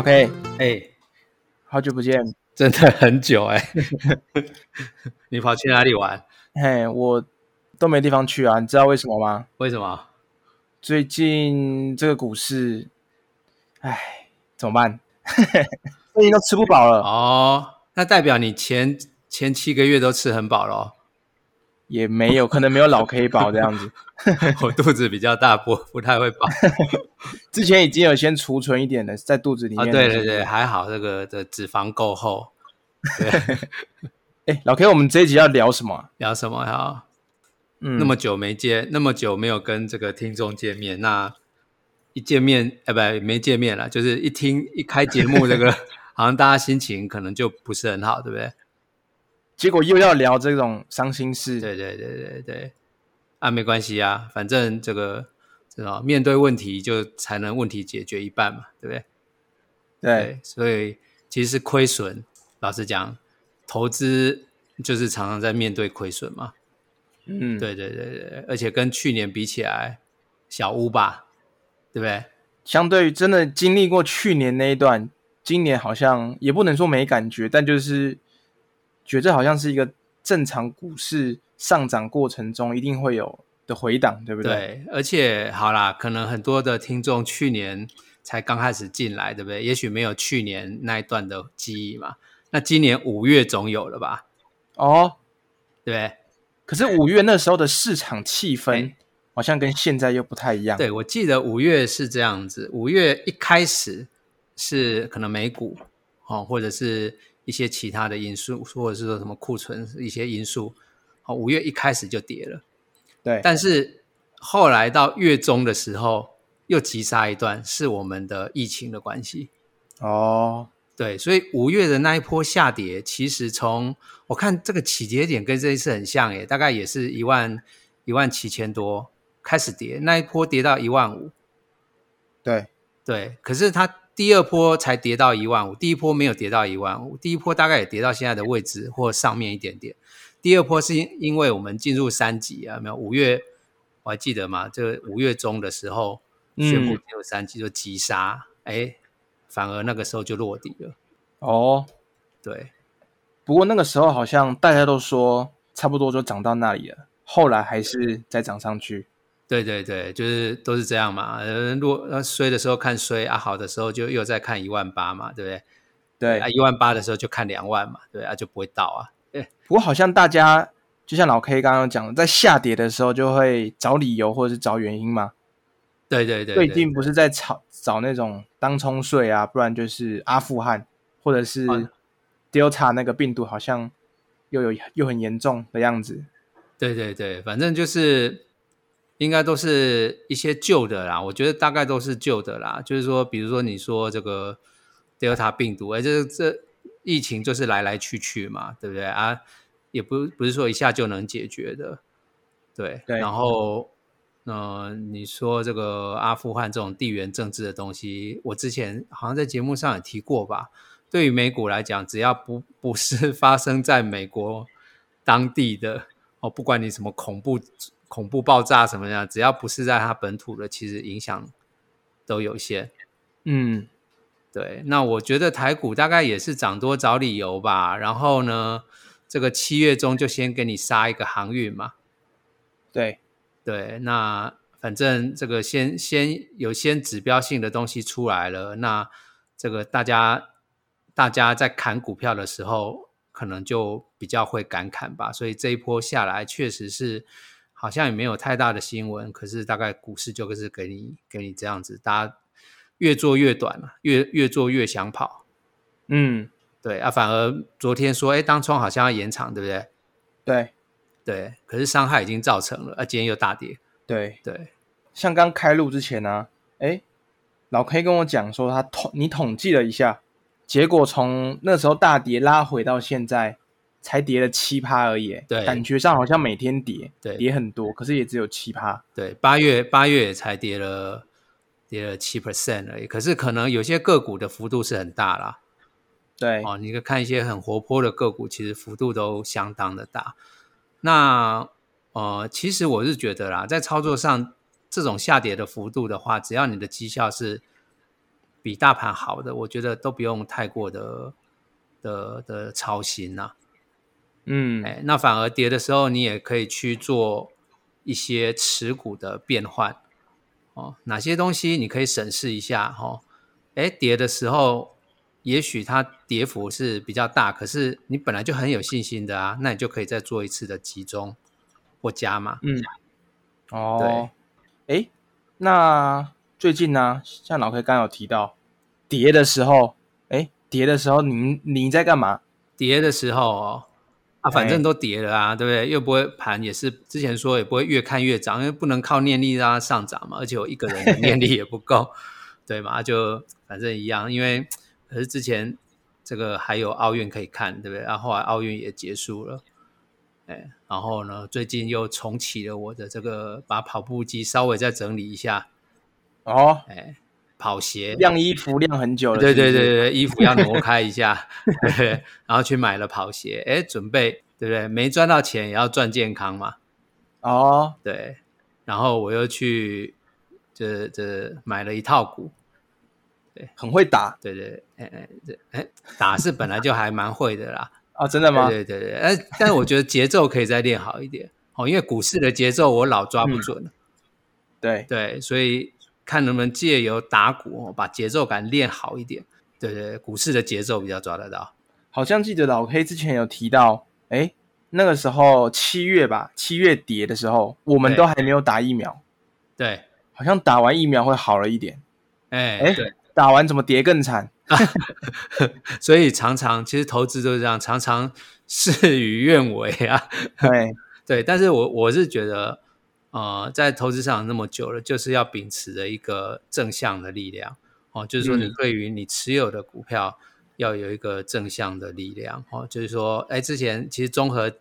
OK，哎，好久不见。真的很久哎、你跑去哪里玩？嘿，我都没地方去啊，你知道为什么吗？为什么？最近这个股市，哎，怎么办？最近都吃不饱了，哦，那代表你前前七个月都吃很饱咯。也没有，可能没有老 K 饱这样子。我肚子比较大，不不太会饱。之前已经有先储存一点的在肚子里啊，面。对对对，。还好这个的脂肪够厚。对，哎，老 K，我们这一集要聊什么啊？聊什么呀？嗯，那么久没见，那么久没有跟这个听众见面，那一见面，哎，不，没见面了，就是一听一开节目，这个好像大家心情可能就不是很好，对不对？结果又要聊这种伤心事。对对对对对，啊，没关系啊，反正这个知道面对问题就才能问题解决一半嘛，对不对？对，所以其实亏损，老实讲，投资就是常常在面对亏损嘛。嗯，对对对对，而且跟去年比起来，小屋吧，对不对？相对于真的经历过去年那一段，今年好像也不能说没感觉，但就是觉得好像是一个正常股市上涨过程中一定会有的回档，对不对？对，而且好啦，可能很多的听众去年才刚开始进来，对不对？也许没有去年那一段的记忆嘛。那今年五月总有了吧？哦，对？可是五月那时候的市场气氛哎好像跟现在又不太一样。对，我记得五月是这样子，五月一开始是可能美股哦，或者是一些其他的因素，或者是说什么库存一些因素，好，五月一开始就跌了。对，但是后来到月中的时候又急杀一段，是我们的疫情的关系。哦，对，所以五月的那一波下跌，其实从我看这个起跌点跟这一次很像耶，大概也是一万一万七千多开始跌，那一波跌到一万五，对，对，可是它第二波才跌到一万五，第一波没有跌到一万五，第一波大概也跌到现在的位置或上面一点点。第二波是因因为我们进入三级啊，没有五月我还记得嘛？这个五月中的时候宣布嗯进入三级就急杀，哎、反而那个时候就落地了。哦，对，不过那个时候好像大家都说差不多就涨到那里了，后来还是再涨上去。对对对，就是都是这样嘛。呃，落呃衰的时候看衰啊，好的时候就又再看一万八嘛，对不对？对啊，，一万八的时候就看两万嘛，对啊，就不会到啊。不过好像大家就像老 K 刚刚讲的，在下跌的时候就会找理由或者是找原因嘛。对对对最对近不是在炒找那种当冲税啊，不然就是阿富汗或者是啊 Delta 那个病毒好像又有又很严重的样子。对对对，反正就是应该都是一些旧的啦，我觉得大概都是旧的啦。就是说，比如说你说这个 Delta 病毒，哎，这这疫情就是来来去去嘛，对不对啊？也不不是说一下就能解决的，对。对然后，呃，你说这个阿富汗这种地缘政治的东西，我之前好像在节目上也提过吧。对于美股来讲，只要不不是发生在美国当地的哦，不管你什么恐怖恐怖爆炸什么的，只要不是在它本土的，其实影响都有限。嗯，对，那我觉得台股大概也是涨多找理由吧。然后呢，这个七月中就先给你杀一个航运嘛。对，对，那反正这个先先有先指标性的东西出来了，那这个大家大家在砍股票的时候，可能就比较会敢砍吧。所以这一波下来，确实是好像也没有太大的新闻，可是大概股市就是给你给你这样子，大家越做越短了，越越做越想跑。嗯，对啊，反而昨天说，哎，当冲好像要延长，对不对？对对，可是伤害已经造成了，啊，今天又大跌。对，对，像刚开录之前呢、哎，老 K 跟我讲说他统你统计了一下，结果从那时候大跌拉回到现在，才跌了七趴而已，对感觉上好像每天跌，对跌很多，可是也只有七趴。对，八月八月也才跌了跌了七 percent 而已，可是可能有些个股的幅度是很大啦。对，哦，你可以看一些很活泼的个股，其实幅度都相当的大。那呃，其实我是觉得啦，在操作上这种下跌的幅度的话，只要你的绩效是比大盘好的，我觉得都不用太过的的的操心呐、嗯，哎，那反而跌的时候，你也可以去做一些持股的变换哦。哪些东西你可以审视一下哦？哎，跌的时候，也许它跌幅是比较大，可是你本来就很有信心的啊，那你就可以再做一次的集中或加码。嗯，哦，哎，那最近呢，像老 K 刚刚有提到跌的时候，哎，跌的时候你你在干嘛？跌的时候哦，啊，反哎正都跌了啊，对不对？又不会盘，也是之前说也不会越看越涨，因为不能靠念力让它上涨嘛，而且我一个人的念力也不够，对嘛？就反正一样，因为可是之前这个还有奥运可以看，对不对？然后后来奥运也结束了，哎，然后呢，最近又重启了我的这个，把跑步机稍微再整理一下，哦，哎，跑鞋，晾衣服晾很久了，对对对对，衣服要挪开一下，对，然后去买了跑鞋，哎，准备对不对？没赚到钱也要赚健康嘛，哦，对。然后我又去这这买了一套鼓，很会打。对对，哎哎这哎打是本来就还蛮会的啦，啊，真的。吗？对对对对，哎，但是我觉得节奏可以再练好一点。哦，因为股市的节奏我老抓不准。了，对，对，所以看能不能借由打鼓哦，把节奏感练好一点，对对，股市的节奏比较抓得到。好像记得老 K 之前有提到，哎，那个时候七月吧，七月跌的时候，我们都还没有打疫苗，对，好像打完疫苗会好了一点，哎，哎，打完怎么跌更惨？所以常常其实投资都是这样，常常事与愿违啊。对，对，但是我我是觉得，呃，在投资市场那么久了，就是要秉持着一个正向的力量哦，就是说你嗯对于你持有的股票要有一个正向的力量哦，就是说，哎，之前其实综合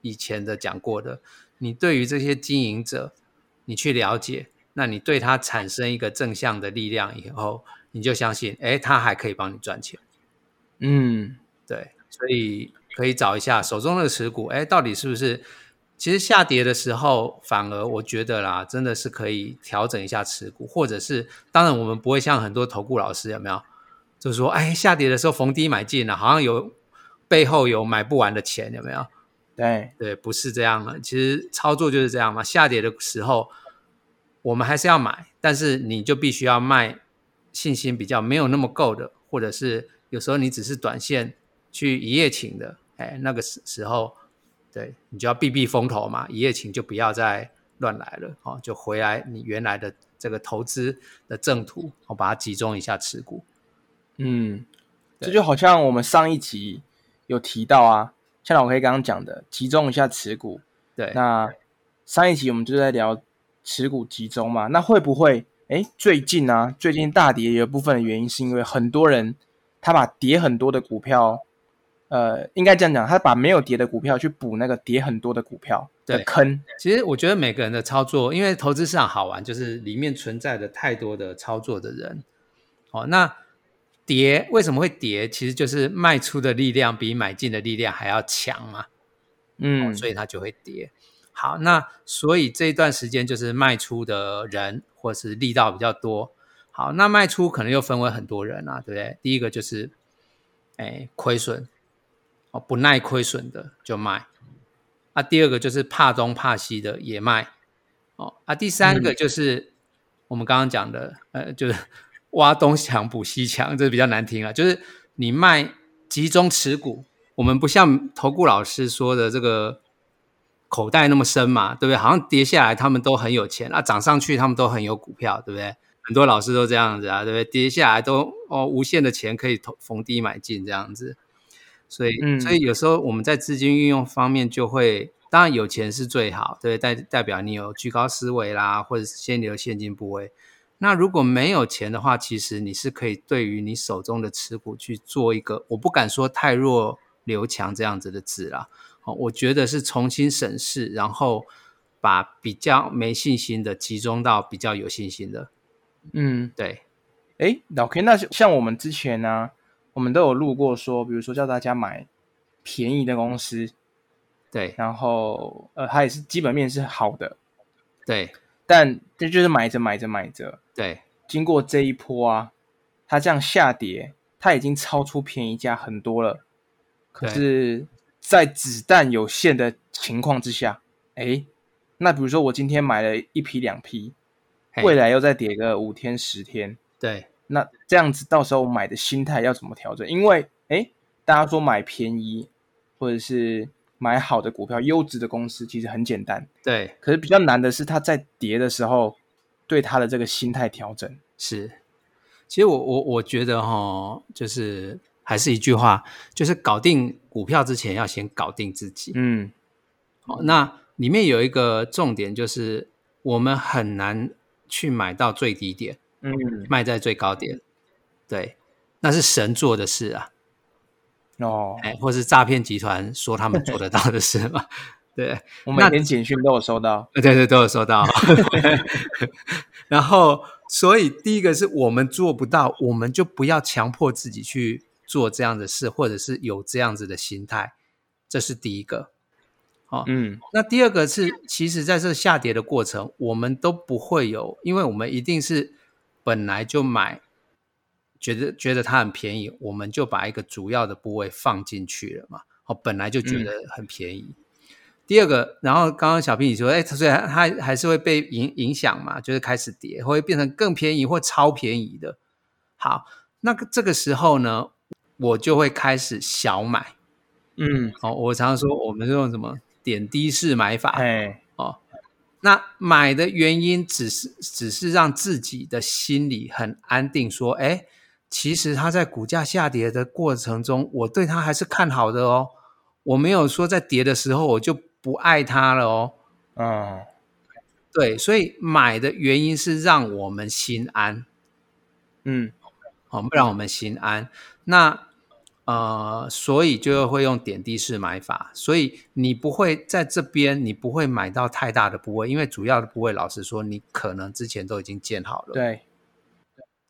以前的讲过的，你对于这些经营者，你去了解，那你对他产生一个正向的力量以后，你就相信，哎，他还可以帮你赚钱。嗯，对，所以可以找一下手中的持股，哎，到底是不是？其实下跌的时候，反而我觉得啦，真的是可以调整一下持股，或者是，当然我们不会像很多投顾老师有没有，就是说，哎，下跌的时候逢低买进了，好像有背后有买不完的钱，有没有？对，对，不是这样的。其实操作就是这样嘛。下跌的时候，我们还是要买，但是你就必须要卖信心比较没有那么够的，或者是有时候你只是短线去一夜情的，哎，那个时时候，对你就要避避风头嘛。一夜情就不要再乱来了，哦，就回来你原来的这个投资的正途，我、把它集中一下持股。嗯，对这就好像我们上一集有提到啊，像老 K 刚刚讲的，集中一下持股。对，那上一集我们就在聊持股集中嘛，那会不会哎最近啊，最近大跌有一部分的原因是因为很多人他把跌很多的股票，呃，应该这样讲，他把没有跌的股票去补那个跌很多的股票的坑。其实我觉得每个人的操作，因为投资市场好玩，就是里面存在着太多的操作的人。哦，那跌为什么会跌？其实就是卖出的力量比买进的力量还要强嘛，嗯，所以它就会跌。好，那所以这一段时间就是卖出的人或是力道比较多。好，那卖出可能又分为很多人啊，对不对？第一个就是，哎，亏损，哦，不耐亏损的就卖。啊，第二个就是怕东怕西的也卖。哦，啊，第三个就是我们刚刚讲的，呃，就是 挖东墙补西墙，这比较难听啊。就是你卖集中持股，我们不像投顾老师说的这个口袋那么深嘛，对不对？好像跌下来他们都很有钱啊，涨上去他们都很有股票，对不对？很多老师都这样子啊，对不对？跌下来都哦无限的钱可以投逢低买进这样子，所以、嗯。所以有时候我们在资金运用方面就会，当然有钱是最好，对，代代表你有居高思维啦，或者是先留现金部位。那如果没有钱的话，其实你是可以对于你手中的持股去做一个，我不敢说太弱留强这样子的字啦，哦，我觉得是重新审视，然后把比较没信心的集中到比较有信心的，嗯，对。哎，老 K，那像我们之前呢、我们都有录过说，比如说叫大家买便宜的公司，对然后呃，它也是基本面是好的，对但这就是买着买着买着，对经过这一波啊，它这样下跌，它已经超出便宜价很多了。可是，在子弹有限的情况之下，哎，那比如说我今天买了一批两批，未来又再跌个五天十天，对，那这样子到时候买的心态要怎么调整？因为哎，大家说买便宜或者是买好的股票、优质的公司，其实很简单，对。可是比较难的是，它在跌的时候，对它的这个心态调整是。其实我我我觉得哈，就是还是一句话，就是搞定股票之前要先搞定自己。嗯，好，那里面有一个重点就是我们很难去买到最低点，嗯，卖在最高点，对，那是神做的事啊。哦，哎，或是诈骗集团说他们做得到的事嘛？对，我每天简讯都有收到，对对，都有收到。然后。所以，第一个是我们做不到，我们就不要强迫自己去做这样的事，或者是有这样子的心态，这是第一个。好，嗯，那第二个是，其实在这下跌的过程，我们都不会有，因为我们一定是本来就买，觉得觉得它很便宜，我们就把一个主要的部位放进去了嘛。哦，本来就觉得很便宜。第二个，然后刚刚小平你说，哎，所以它还是会被影影响嘛，就是开始跌，会变成更便宜或超便宜的。好，那个这个时候呢，我就会开始小买。嗯，哦，我常常说，我们用什么点滴式买法？哎，哦，那买的原因只是只是让自己的心里很安定，说，哎，其实它在股价下跌的过程中，我对它还是看好的哦。我没有说在跌的时候我就。不爱它了哦，嗯，对，所以买的原因是让我们心安，嗯，好，不让我们心安。那呃，所以就会用点滴式买法，所以你不会在这边，你不会买到太大的部位，因为主要的部位，老实说，你可能之前都已经建好了。对，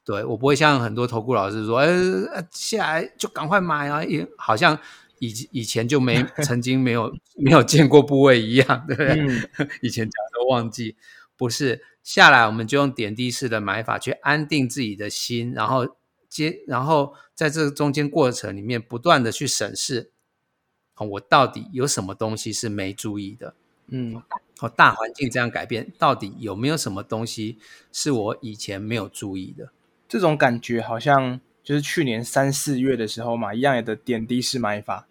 对我不会像很多投顾老师说，呃，下来就赶快买啊，也好像。以以前就没曾经没有没有见过部位一样，对不对？以前讲都忘记，不是下来我们就用点滴式的买法去安定自己的心，然后接然后在这个中间过程里面不断的去审视，我到底有什么东西是没注意的？嗯，哦，大环境这样改变，到底有没有什么东西是我以前没有注意的？这种感觉好像就是去年三四月的时候嘛，一样的点滴式买法。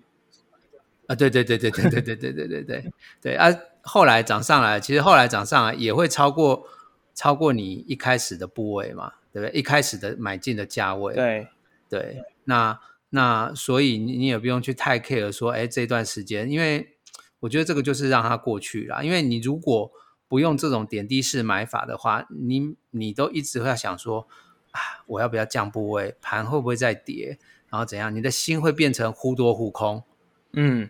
啊，对对对对对对对对对对对对啊！后来涨上来，其实后来涨上来也会超过超过你一开始的部位嘛，对不对？一开始的买进的价位，对对。那那所以你你也不用去太 care 说，哎，这段时间，因为我觉得这个就是让它过去了。因为你如果不用这种点滴式买法的话，你你都一直会想说，啊，我要不要降部位？盘会不会再跌？然后怎样？你的心会变成忽多忽空，嗯。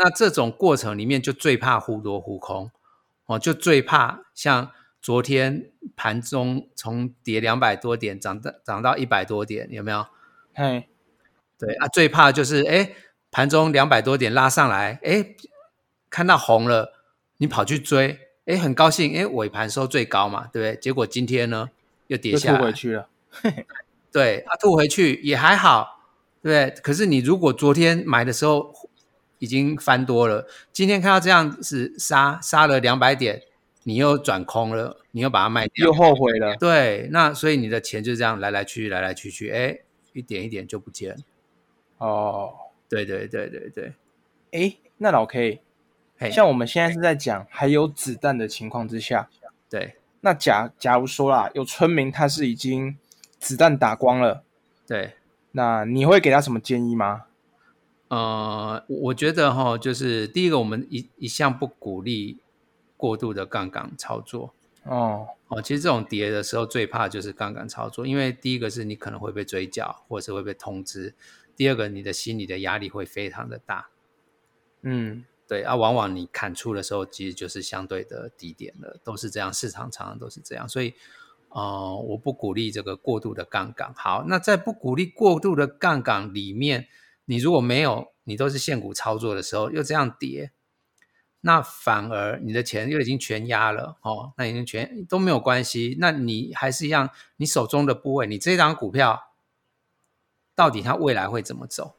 那这种过程里面就最怕忽多忽空，哦，就最怕像昨天盘中从跌两百多点涨到涨到一百多点，有没有？嘿，对啊，最怕就是哎，盘中两百多点拉上来，哎，看到红了，你跑去追，哎，很高兴，哎，尾盘收最高嘛，对不对？结果今天呢又跌下来，吐回去了，对，啊，吐回去也还好，对可是你如果昨天买的时候，已经翻多了，今天看到这样子杀杀了两百点，你又转空了，你又把它卖掉，又后悔了。对，那所以你的钱就这样来来去去，来来去去，哎，一点一点就不见了。哦，对对对对对，哎，那老 K，像我们现在是在讲还有子弹的情况之下，对，那假假如说啦，有村民他是已经子弹打光了，对，那你会给他什么建议吗？呃，我觉得哈，就是第一个，我们一一向不鼓励过度的杠杆操作。哦哦，其实这种跌的时候最怕就是杠杆操作，因为第一个是你可能会被追缴，或者是会被通知；第二个，你的心理的压力会非常的大。嗯，对啊，往往你砍出的时候，其实就是相对的低点了，都是这样，市场常常都是这样，所以呃，我不鼓励这个过度的杠杆。好，那在不鼓励过度的杠杆里面。你如果没有，你都是现股操作的时候又这样跌，那反而你的钱又已经全压了哦，那已经全都没有关系，那你还是一样，你手中的部位，你这张股票到底它未来会怎么走？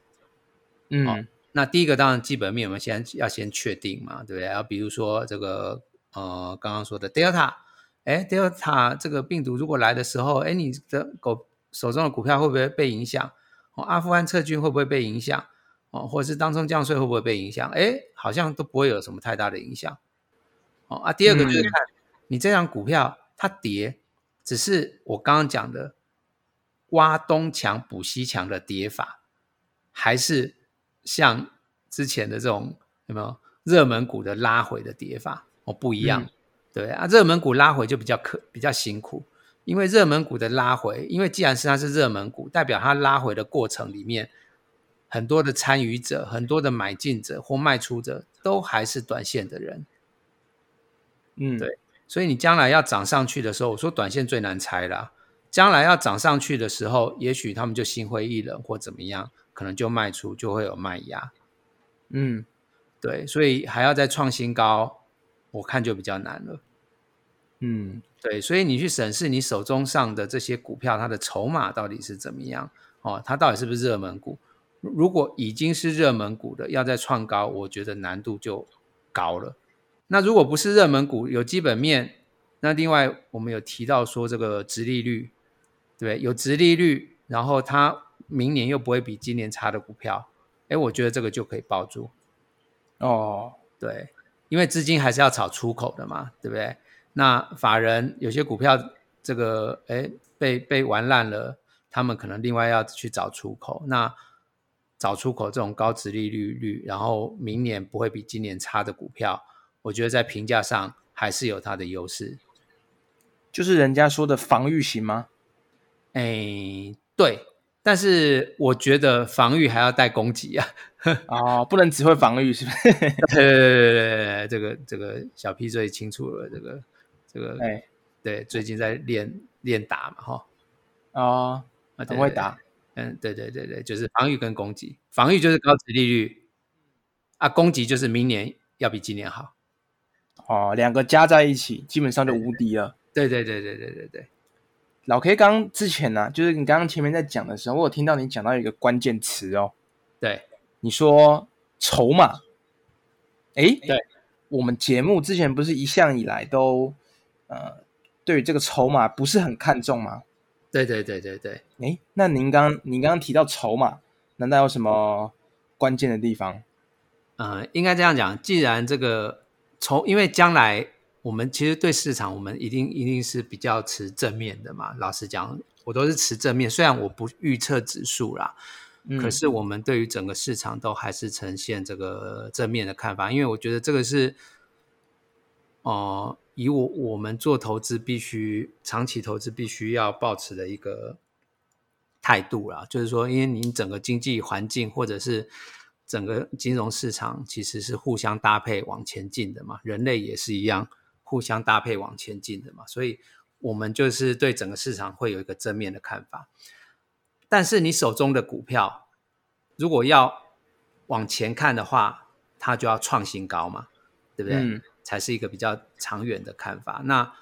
嗯那第一个当然基本面我们先要先确定嘛，对不对？然后比如说这个呃刚刚说的 Delta，哎，Delta 这个病毒如果来的时候，哎，你的狗手中的股票会不会被影响？哦，阿富汗撤军会不会被影响？哦，或者是当中降税会不会被影响？哎，好像都不会有什么太大的影响。哦啊，第二个就是看你这张股票它跌，只是我刚刚讲的挖东墙补西墙的跌法，还是像之前的这种有没有热门股的拉回的跌法哦不一样。对啊，热门股拉回就比较可比较辛苦，因为热门股的拉回，因为既然是它是热门股，代表它拉回的过程里面。很多的参与者，很多的买进者或卖出者，都还是短线的人。嗯，对，所以你将来要涨上去的时候，我说短线最难猜啦。将来要涨上去的时候，也许他们就心灰意冷或怎么样，可能就卖出，就会有卖压。嗯，对，所以还要再创新高，我看就比较难了。嗯，对，所以你去审视你手中上的这些股票，它的筹码到底是怎么样？哦，它到底是不是热门股？如果已经是热门股的，要再创高，我觉得难度就高了。那如果不是热门股，有基本面，那另外我们有提到说这个殖利率，对有殖利率，然后它明年又不会比今年差的股票，哎，我觉得这个就可以抱住。哦，对，因为资金还是要炒出口的嘛，对不对？那法人有些股票这个哎被被玩烂了，他们可能另外要去找出口。那找出口这种高值利率率，然后明年不会比今年差的股票，我觉得在评价上还是有它的优势。就是人家说的防御型吗？哎，对，但是我觉得防御还要带攻击啊。哦，不能只会防御，是不是？对对对对对，这个这个小 P 最清楚了。这个这个，哎，对，最近在练练打嘛，哈。哦，很会打。嗯，对对对对，就是防御跟攻击，防御就是高值利率，啊，攻击就是明年要比今年好，哦，两个加在一起，基本上就无敌了。对对对对对对对，老 K 刚之前呢，就是你刚刚前面在讲的时候，我有听到你讲到一个关键词哦，对，你说筹码，哎，对，我们节目之前不是一向以来都呃，对于这个筹码不是很看重吗？对对对对对，哎，那您刚您刚刚提到筹码，难道有什么关键的地方？呃，应该这样讲，既然这个筹，因为将来我们其实对市场，我们一定一定是比较持正面的嘛。老实讲，我都是持正面，虽然我不预测指数啦，可是我们对于整个市场都还是呈现这个正面的看法，因为我觉得这个是，哦。以我我们做投资必须长期投资必须要保持的一个态度啦，就是说，因为您整个经济环境或者是整个金融市场其实是互相搭配往前进的嘛，人类也是一样互相搭配往前进的嘛，所以我们就是对整个市场会有一个正面的看法。但是你手中的股票如果要往前看的话，它就要创新高嘛，对不对？才是一个比较长远的看法。那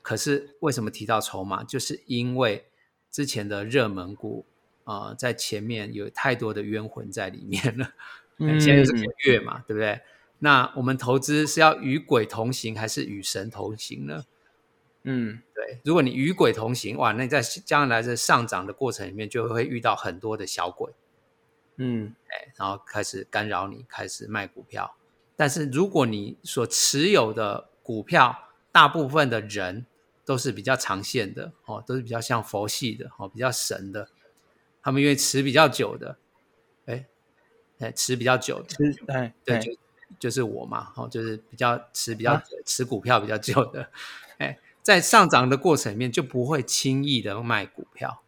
可是为什么提到筹码？就是因为之前的热门股啊，在前面有太多的冤魂在里面了。嗯，现在是鬼月嘛，对不对？那我们投资是要与鬼同行，还是与神同行呢？嗯，对。如果你与鬼同行，哇，那你在将来的上涨的过程里面，就会遇到很多的小鬼。嗯，哎，然后开始干扰你，开始卖股票。但是如果你所持有的股票，大部分的人都是比较长线的哦，都是比较像佛系的哦，比较神的，他们因为持比较久的，哎哎，持比较久的，持哎对，就就是我嘛，哦，就是比较持比较持股票比较久的，哎，在上涨的过程里面就不会轻易的卖股票，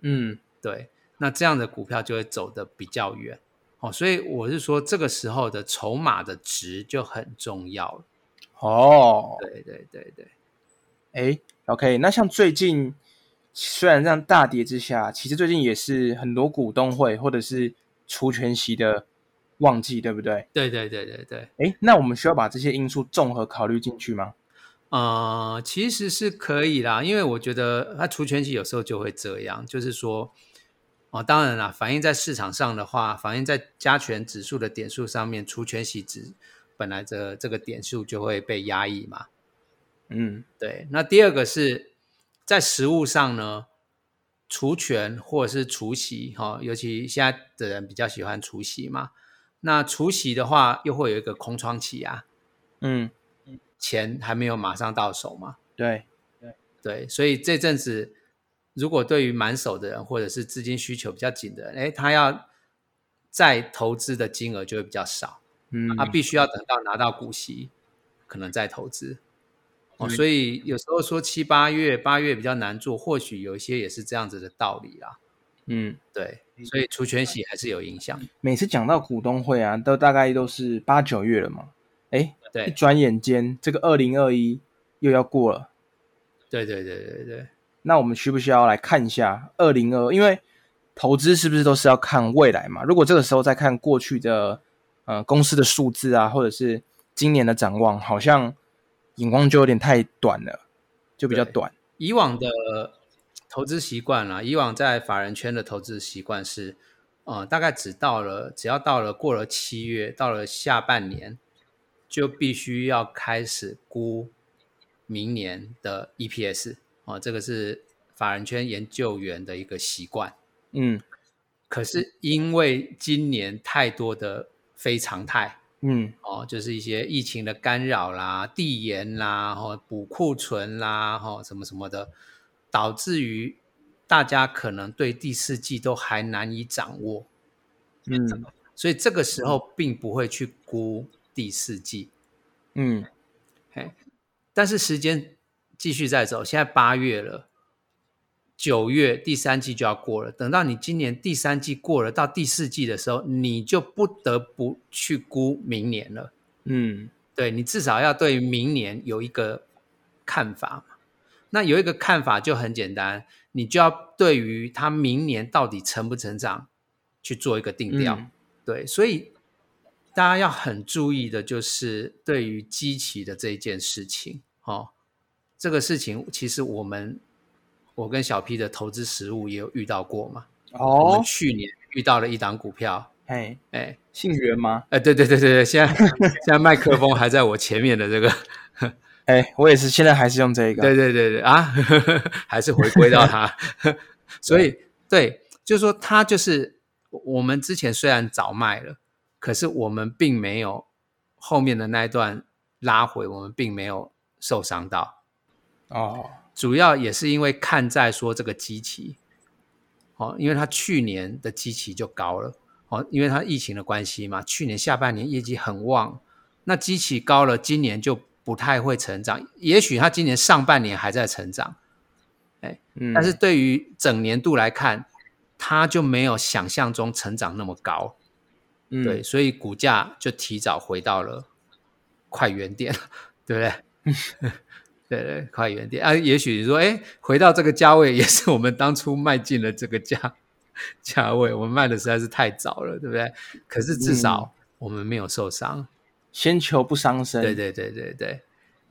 嗯，对，那这样的股票就会走得比较远。哦，所以我是说，这个时候的筹码的值就很重要了。哦，对对对对，哎，OK，那像最近虽然这样大跌之下，其实最近也是很多股东会或者是除权息的旺季，对不对？对对对对对。哎，那我们需要把这些因素综合考虑进去吗？呃，其实是可以啦，因为我觉得它除权息有时候就会这样，就是说，哦，当然啦，反映在市场上的话，反映在加权指数的点数上面，除权息值本来这这个点数就会被压抑嘛。嗯，对。那第二个是在实物上呢，除权或者是除息，哈，尤其现在的人比较喜欢除息嘛。那除息的话，又会有一个空窗期啊。嗯。钱还没有马上到手嘛？对，对，对，所以这阵子如果对于满手的人或者是资金需求比较紧的人，哎，他要再投资的金额就会比较少，嗯，他必须要等到拿到股息，可能再投资。哦，所以有时候说七八月、八月比较难做，或许有一些也是这样子的道理啦。嗯，对，所以除权息还是有影响。每次讲到股东会啊，都大概都是八九月了嘛。哎，对，一转眼间，这个二零二一又要过了。对对对对对。那我们需不需要来看一下二零二？因为投资是不是都是要看未来嘛？如果这个时候再看过去的呃公司的数字啊，或者是今年的展望，好像眼光就有点太短了，就比较短。以往的投资习惯啊，以往在法人圈的投资习惯是，呃，大概只到了只要到了过了七月，到了下半年。就必须要开始估明年的 EPS 哦，这个是法人圈研究员的一个习惯。嗯，可是因为今年太多的非常态，嗯，哦，就是一些疫情的干扰啦、递延啦、哦补库存啦、哦什么什么的，导致于大家可能对第四季都还难以掌握。嗯，所以这个时候并不会去估。第四季，嗯，嘿，但是时间继续再走，现在八月了，九月第三季就要过了。等到你今年第三季过了，到第四季的时候，你就不得不去估明年了。嗯，对你至少要对明年有一个看法嘛。那有一个看法就很简单，你就要对于他明年到底成不成长去做一个定调。对，所以。大家要很注意的，就是对于基期的这一件事情，哦，这个事情其实我们我跟小 P 的投资实务也有遇到过嘛。哦，我们去年遇到了一档股票，哎哎，姓袁吗？哎，对对对对对，现在现在麦克风还在我前面的这个，哎，我也是，现在还是用这个。对对对对啊，还是回归到它。所以对，就是说它就是我们之前虽然早卖了。可是我们并没有后面的那一段拉回，我们并没有受伤到哦。主要也是因为看在说这个机器，哦，因为它去年的机器就高了，哦，因为它疫情的关系嘛，去年下半年业绩很旺，那机器高了，今年就不太会成长。也许它今年上半年还在成长，哎，但是对于整年度来看，它就没有想象中成长那么高。对，所以股价就提早回到了快原点，对不对？对对，快原点啊！也许你说，哎，回到这个价位，也是我们当初卖进了这个价价位，我们卖的实在是太早了，对不对？可是至少我们没有受伤，先求不伤身。对对对对对。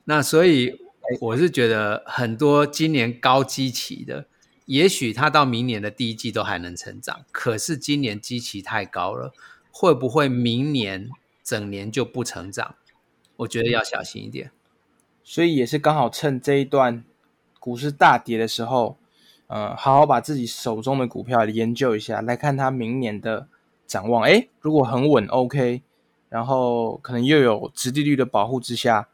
那所以我是觉得，很多今年高基期的，也许它到明年的第一季都还能成长，可是今年基期太高了。会不会明年整年就不成长？我觉得要小心一点。所以也是刚好趁这一段股市大跌的时候，呃，好好把自己手中的股票研究一下，来看它明年的展望。哎，如果很稳，OK，然后可能又有殖利率的保护之下，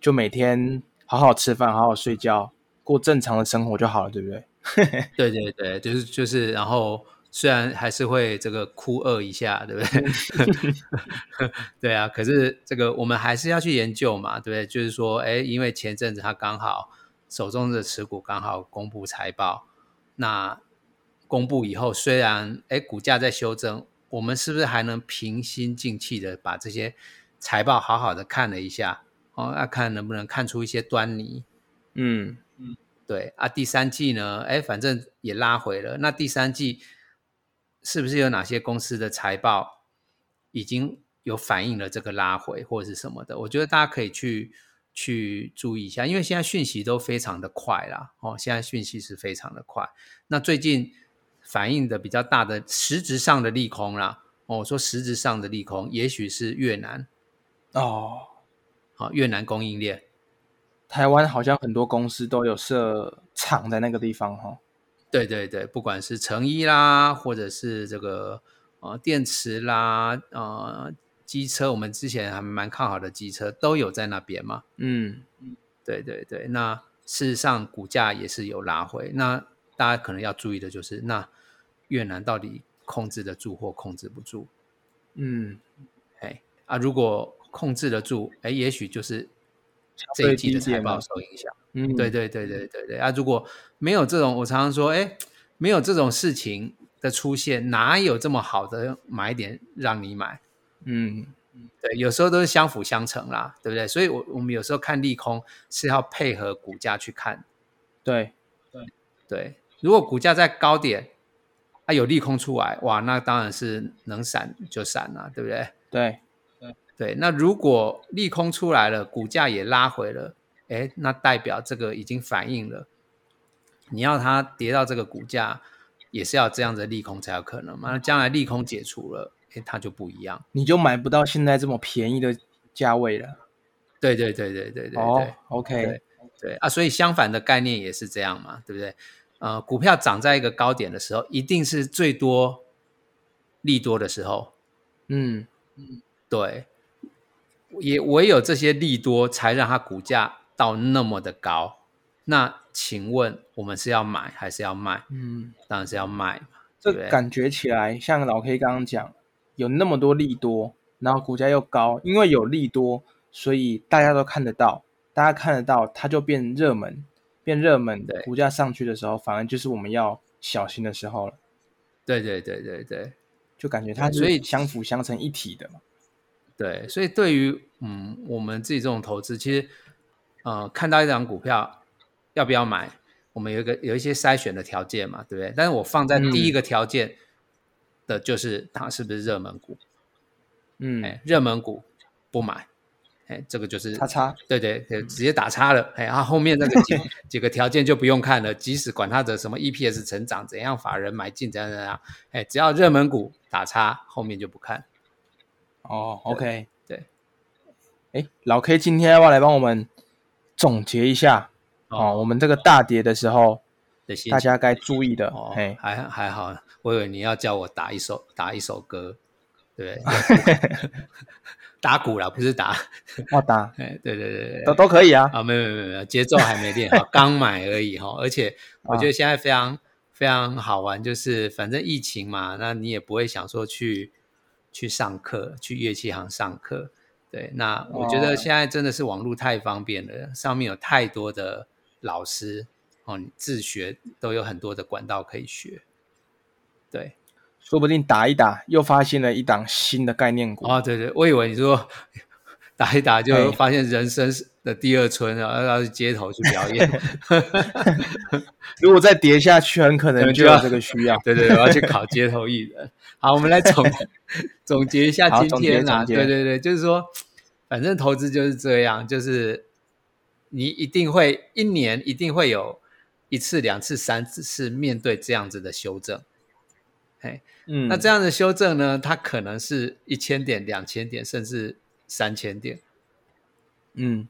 就每天好好吃饭，好好睡觉，过正常的生活就好了，对不对？对对对，就是就是，然后。虽然还是会这个哭饿一下，对不对？对啊，可是这个我们还是要去研究嘛，对不对？就是说，哎，因为前阵子他刚好手中的持股刚好公布财报，那公布以后，虽然哎股价在修正，我们是不是还能平心静气的把这些财报好好的看了一下？哦，那看能不能看出一些端倪？嗯嗯，对啊，第三季呢，哎，反正也拉回了，那第三季。是不是有哪些公司的财报已经有反映了这个拉回或者是什么的，我觉得大家可以去去注意一下，因为现在讯息都非常的快啦，哦，现在讯息是非常的快。那最近反映的比较大的实质上的利空啦，哦，我说实质上的利空，也许是越南哦，好、越南供应链。台湾好像很多公司都有设厂在那个地方哈。对对对，不管是成衣啦，或者是这个呃电池啦，呃机车，我们之前还蛮看好的机车都有在那边嘛。嗯，对对对，那事实上股价也是有拉回。那大家可能要注意的就是，那越南到底控制得住或控制不住？嗯，哎啊，如果控制得住，哎，也许就是这一季的财报受影响。嗯，对对对对对对啊！如果没有这种，我常常说，哎，没有这种事情的出现，哪有这么好的买点让你买？嗯，对，有时候都是相辅相成啦，对不对？所以我，我们有时候看利空是要配合股价去看。对，对对，如果股价在高点，啊有利空出来，哇，那当然是能闪就闪了，对不对对？对，对，那如果利空出来了，股价也拉回了，哎，那代表这个已经反映了。你要它跌到这个股价，也是要这样的利空才有可能嘛？那将来利空解除了，哎，它就不一样。你就买不到现在这么便宜的价位了。对对对对对对对、哦，OK，对对啊，所以相反的概念也是这样嘛，对不对？呃，股票涨在一个高点的时候，一定是最多利多的时候，嗯，对，也唯有这些利多才让它股价到那么的高。那请问我们是要买还是要卖？嗯，当然是要卖嘛，这感觉起来像老 K 刚刚讲，有那么多利多，然后股价又高，因为有利多，所以大家都看得到，大家看得到，它就变热门，变热门的，股价上去的时候，反而就是我们要小心的时候了，对对对对对就感觉它所以相辅相成一体的嘛。对，所以对于嗯我们自己这种投资，其实呃看到一张股票要不要买，我们有一个有一些筛选的条件嘛，对不对？但是我放在第一嗯个条件的就是它是不是热门股，嗯，哎，热门股不买，哎，这个就是叉叉，对对对，直接打叉了。哎，它后后面那个几 几个条件就不用看了，即使管它的什么 EPS 成长怎样，法人买进怎样怎样，哎，只要热门股打叉，后面就不看。哦，OK，对，哎，老 K 今天要不要来帮我们总结一下哦？我们这个大跌的时候，大家该注意的，哦嘿，，还还好，我以为你要叫我打一首打一首歌，对？打鼓啦，不是打，要打 哎，对对对对都都可以啊。啊，没有没有没有，节奏还没练好，刚买而已哈。而且我觉得现在非常、非常好玩，就是反正疫情嘛，那你也不会想说去去上课，去乐器行上课。对，那我觉哦得现在真的是网络太方便了，上面有太多的老师哦，你自学都有很多的管道可以学。对，说不定打一打，又发现了一档新的概念股。哦，对对，我以为你说打一打就哎发现人生的第二春，然后要去街头去表演。如果再跌下去，很可可能就要这个需要。对对，我要去考街头艺人。好，我们来总总结一下今天啊，对对对，就是说，反正投资就是这样，就是你一定会一年一定会有一次、两次、三次是面对这样子的修正。嘿，嗯，那这样的修正呢，它可能是一千点、两千点，甚至三千点。嗯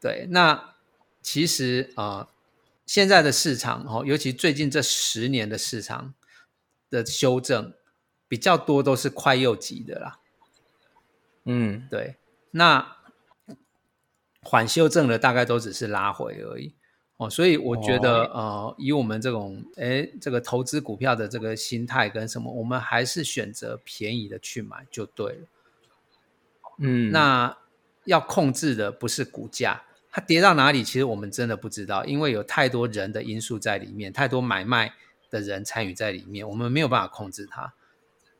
对，那其实啊、呃现在的市场哦，尤其最近这十年的市场的修正比较多，都是快又急的啦。嗯对，那缓修正的大概都只是拉回而已哦，所以我觉得、呃，以我们这种哎这个投资股票的这个心态跟什么，我们还是选择便宜的去买就对了。嗯，那要控制的不是股价，它跌到哪里，其实我们真的不知道，因为有太多人的因素在里面，太多买卖的人参与在里面，我们没有办法控制它，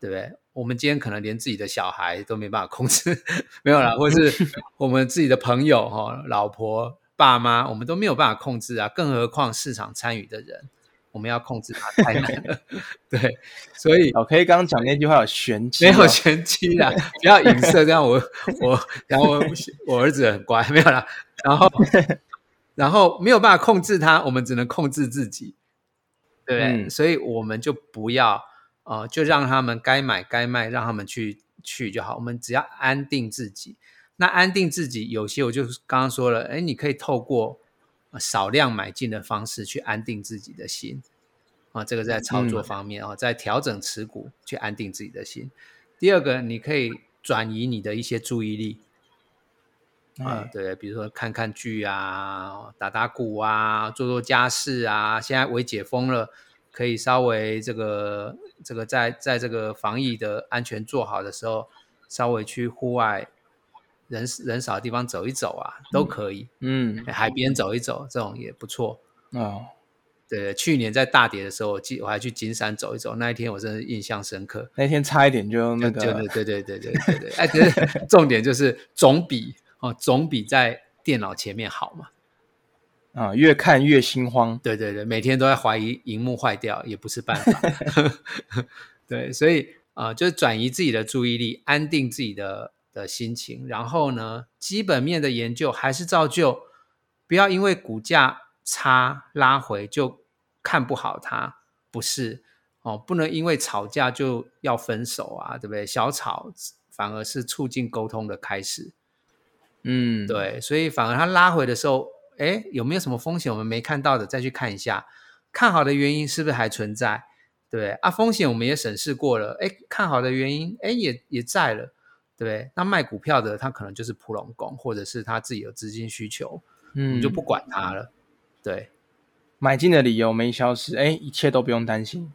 对不对？我们今天可能连自己的小孩都没办法控制，没有啦，或是我们自己的朋友哈、老婆、爸妈，我们都没有办法控制啊，更何况市场参与的人，我们要控制它太难了。对，所以老 K 刚刚讲那句话有玄机、没有玄机啦，不要影射，这样我我然后我 我儿子很乖，没有啦，然后 然后没有办法控制他，我们只能控制自己，对不对？嗯所以我们就不要呃，就让他们该买该卖，让他们去去就好，我们只要安定自己。那安定自己，有些我就刚刚说了，哎，你可以透过呃少量买进的方式去安定自己的心啊，这个在操作嗯方面啊，在调整持股去安定自己的心。第二个，你可以转移你的一些注意力啊、哎对，比如说看看剧啊，打打鼓啊，做做家事啊。现在微解封了，可以稍微这个这个在在这个防疫的安全做好的时候，稍微去户外人人少的地方走一走啊，都可以。嗯海边走一走，这种也不错。哦，对，去年在大跌的时候，我记我还去金山走一走，那一天我真的印象深刻。那天差一点就那个对对对对对对对，哎，重点就是总比哦，总比在电脑前面好嘛。啊，越看越心慌。对对对，每天都在怀疑荧幕坏掉，也不是办法。对，所以呃，就是转移自己的注意力，安定自己的的心情，然后呢，基本面的研究还是照旧，不要因为股价差拉回就看不好它，不是哦，不能因为吵架就要分手啊，对不对？小吵反而是促进沟通的开始。嗯，，对，所以反而它拉回的时候，哎，有没有什么风险我们没看到的，再去看一下，看好的原因是不是还存在？对不对啊，风险我们也审视过了，哎，看好的原因，哎，也也在了，对不对？那卖股票的他可能就是普龙工，或者是他自己有资金需求，我嗯，们就不管他了。对，买进的理由没消失，哎，一切都不用担心。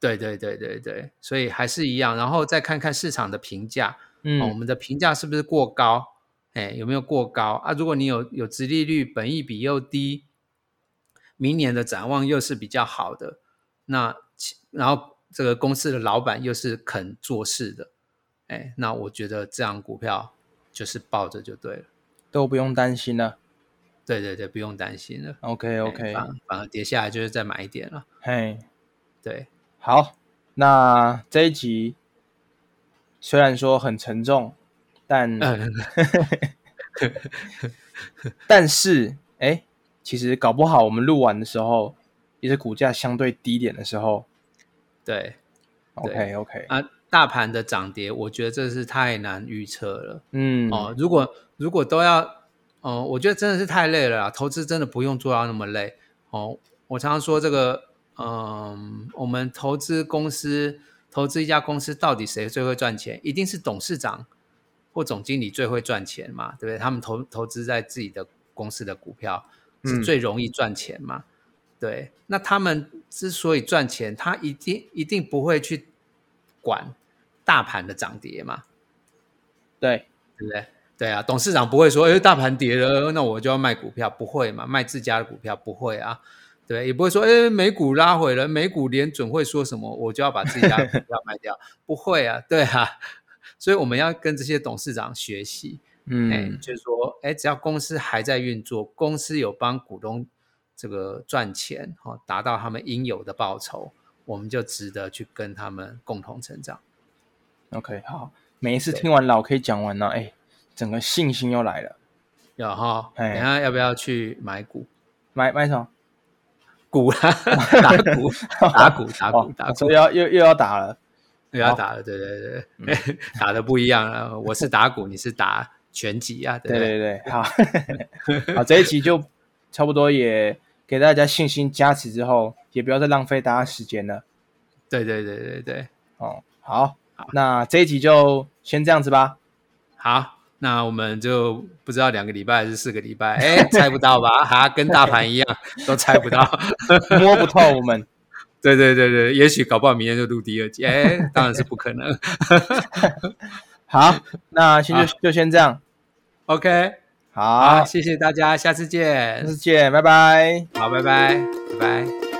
对对对对对，所以还是一样，然后再看看市场的评价，嗯，哦，我们的评价是不是过高？哎，有没有过高啊？如果你有有殖利率，本益比又低，明年的展望又是比较好的，那然后这个公司的老板又是肯做事的，哎，那我觉得这样股票就是抱着就对了。都不用担心了。对对对，不用担心了。OK 哎 OK，反而反而跌下来就是再买一点了。嘿，对，好，那这一集虽然说很沉重，但、嗯，但是哎，其实搞不好我们录完的时候，也是股价相对低点的时候。对 OK OK，啊，大盘的涨跌，我觉得这是太难预测了。嗯，哦，如果如果都要，哦，我觉得真的是太累了啦。投资真的不用做到那么累。哦，我常常说这个，嗯，我们投资公司，投资一家公司，到底谁最会赚钱？一定是董事长或总经理最会赚钱嘛，对不对？他们投投资在自己的公司的股票是嗯最容易赚钱嘛。对，那他们之所以赚钱，他一定一定不会去管大盘的涨跌嘛。对，对不对？对啊，董事长不会说，哎，大盘跌了，那我就要卖股票，不会嘛？卖自家的股票不会啊，对，也不会说，哎，美股拉回了，美股联准会说什么，我就要把自己家的股票卖掉，不会啊，对啊，所以我们要跟这些董事长学习，哎、嗯，就是说，哎，只要公司还在运作，公司有帮股东这个赚钱，哦，达到他们应有的报酬，我们就值得去跟他们共同成长。OK，好，每一次听完老 K 讲完呢，哎，整个信心又来了。有哈，哎下要不要去买股？买买什么？股啦，打鼓，打鼓，打鼓，哦打鼓所以，要又又要打了。又要打了，对对对，打的不一样了。我是打鼓，你是打拳击啊，对对对？对对，好，好，这一集就差不多也给大家信心加持之后，也不要再浪费大家时间了。对对对对对，哦，好，那这一集就先这样子吧。好，那我们就不知道两个礼拜还是四个礼拜，哎，猜不到吧？哈，跟大盘一样，都猜不到。摸不透我们。对对对对，也许搞不好明天就录第二集，哎，当然是不可能。好，那先就就先这样。OK，好，好，谢谢大家，下次见下次。见，拜拜。好，拜拜，拜拜。